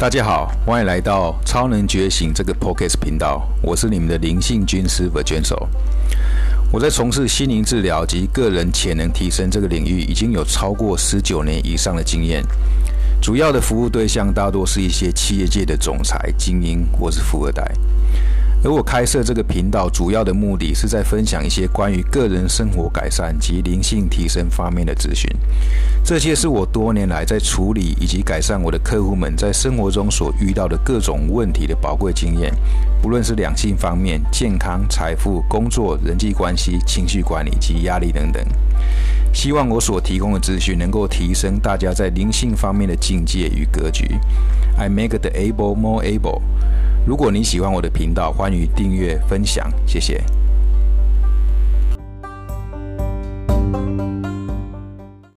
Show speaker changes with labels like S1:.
S1: 大家好，欢迎来到超能觉醒这个 Podcast 频道，我是你们的灵性军师 Virgil。我在从事心灵治疗及个人潜能提升这个领域，已经有超过十九年以上的经验。主要的服务对象大多是一些企业界的总裁、精英或是富二代。而我开设这个频道主要的目的是在分享一些关于个人生活改善及灵性提升方面的资讯。这些是我多年来在处理以及改善我的客户们在生活中所遇到的各种问题的宝贵经验，不论是两性方面、健康、财富、工作、人际关系、情绪管理及压力等等。希望我所提供的资讯能够提升大家在灵性方面的境界与格局。I make the able more able。如果你喜欢我的频道，欢迎订阅分享，谢谢。